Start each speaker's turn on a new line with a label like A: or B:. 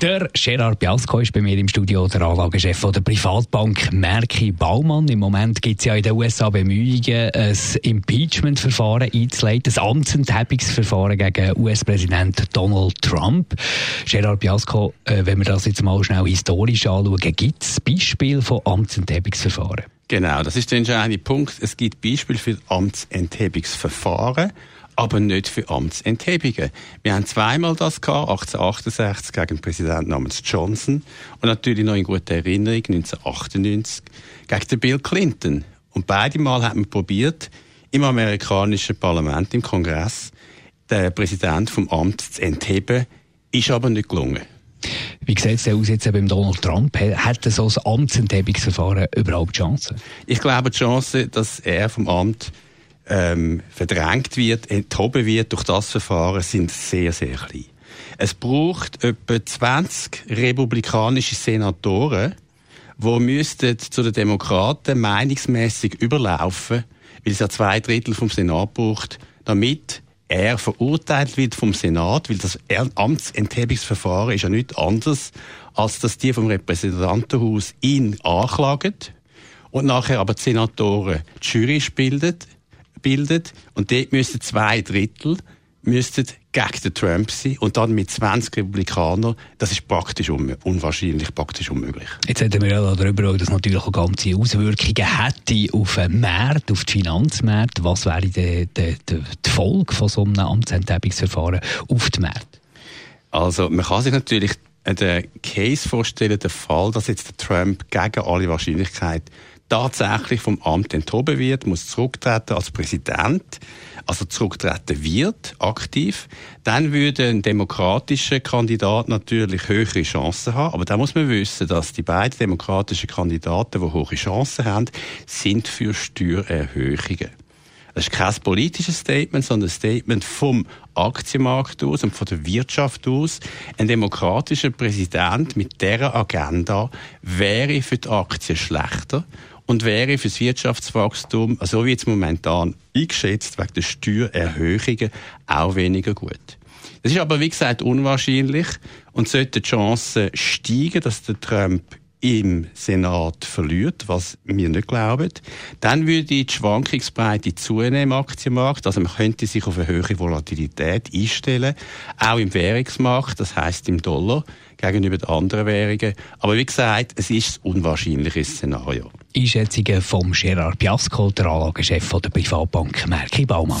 A: der Gerard Biasco ist bei mir im Studio, der Anlagechef der Privatbank Merki Baumann. Im Moment gibt es ja in den USA Bemühungen, ein Impeachment-Verfahren einzuleiten, ein Amtsenthebungsverfahren gegen US-Präsident Donald Trump. Gerard Biasco, äh, wenn wir das jetzt mal schnell historisch anschauen, gibt es Beispiele von Amtsenthebungsverfahren?
B: Genau, das ist der entscheidende Punkt. Es gibt Beispiele für Amtsenthebungsverfahren aber nicht für Amtsenthebungen. Wir haben zweimal das gehabt, 1868 gegen einen Präsidenten namens Johnson und natürlich noch in guter Erinnerung 1998 gegen den Bill Clinton. Und beide Mal hat man probiert, im amerikanischen Parlament, im Kongress, den Präsident vom Amt zu entheben, ist aber nicht gelungen.
A: Wie sieht es aus jetzt beim Donald Trump? Hat so ein Amtsenthebungsverfahren überhaupt Chancen?
B: Ich glaube, die Chance, dass er vom Amt ähm, verdrängt wird, enthoben wird durch das Verfahren, sind sehr, sehr klein. Es braucht etwa 20 republikanische Senatoren, die müssten zu den Demokraten meinungsmäßig überlaufen, weil es ja zwei Drittel vom Senat braucht, damit er verurteilt wird vom Senat, weil das Amtsenthebungsverfahren ist ja nichts anderes, als dass die vom Repräsentantenhaus ihn anklagen und nachher aber die Senatoren die Jury bildet, bildet und dort müssten zwei Drittel müssten gegen den Trump sein und dann mit 20 Republikanern, das ist praktisch un unwahrscheinlich, praktisch unmöglich.
A: Jetzt reden wir ja darüber, dass natürlich auch ganze Auswirkungen hätte auf den Markt, auf die Finanzmärkte. Was wäre die, die, die, die Folge von so einem Amtsenthebungsverfahren auf den Markt?
B: Also man kann sich natürlich den Case vorstellen, der Fall, dass jetzt der Trump gegen alle Wahrscheinlichkeit tatsächlich vom Amt enthoben wird, muss zurücktreten als Präsident, also zurücktreten wird, aktiv, dann würde ein demokratischer Kandidat natürlich höhere Chancen haben. Aber da muss man wissen, dass die beiden demokratischen Kandidaten, die hohe Chancen haben, sind für Steuererhöhungen. Das ist kein politisches Statement, sondern ein Statement vom Aktienmarkt aus und von der Wirtschaft aus. Ein demokratischer Präsident mit dieser Agenda wäre für die Aktien schlechter und wäre für das Wirtschaftswachstum, so wie jetzt momentan eingeschätzt, wegen der Steuererhöhungen auch weniger gut. Das ist aber, wie gesagt, unwahrscheinlich und sollte die Chance steigen, dass der Trump im Senat verliert, was wir nicht glauben, dann würde die Schwankungsbreite zunehmen im Aktienmarkt. Also man könnte sich auf eine höhere Volatilität einstellen, auch im Währungsmarkt, das heißt im Dollar gegenüber den anderen Währungen. Aber wie gesagt, es ist ein unwahrscheinliches Szenario.
A: Einschätzungen vom Gerard Piasco, der Anlagechef der Privatbank Merki Baumann.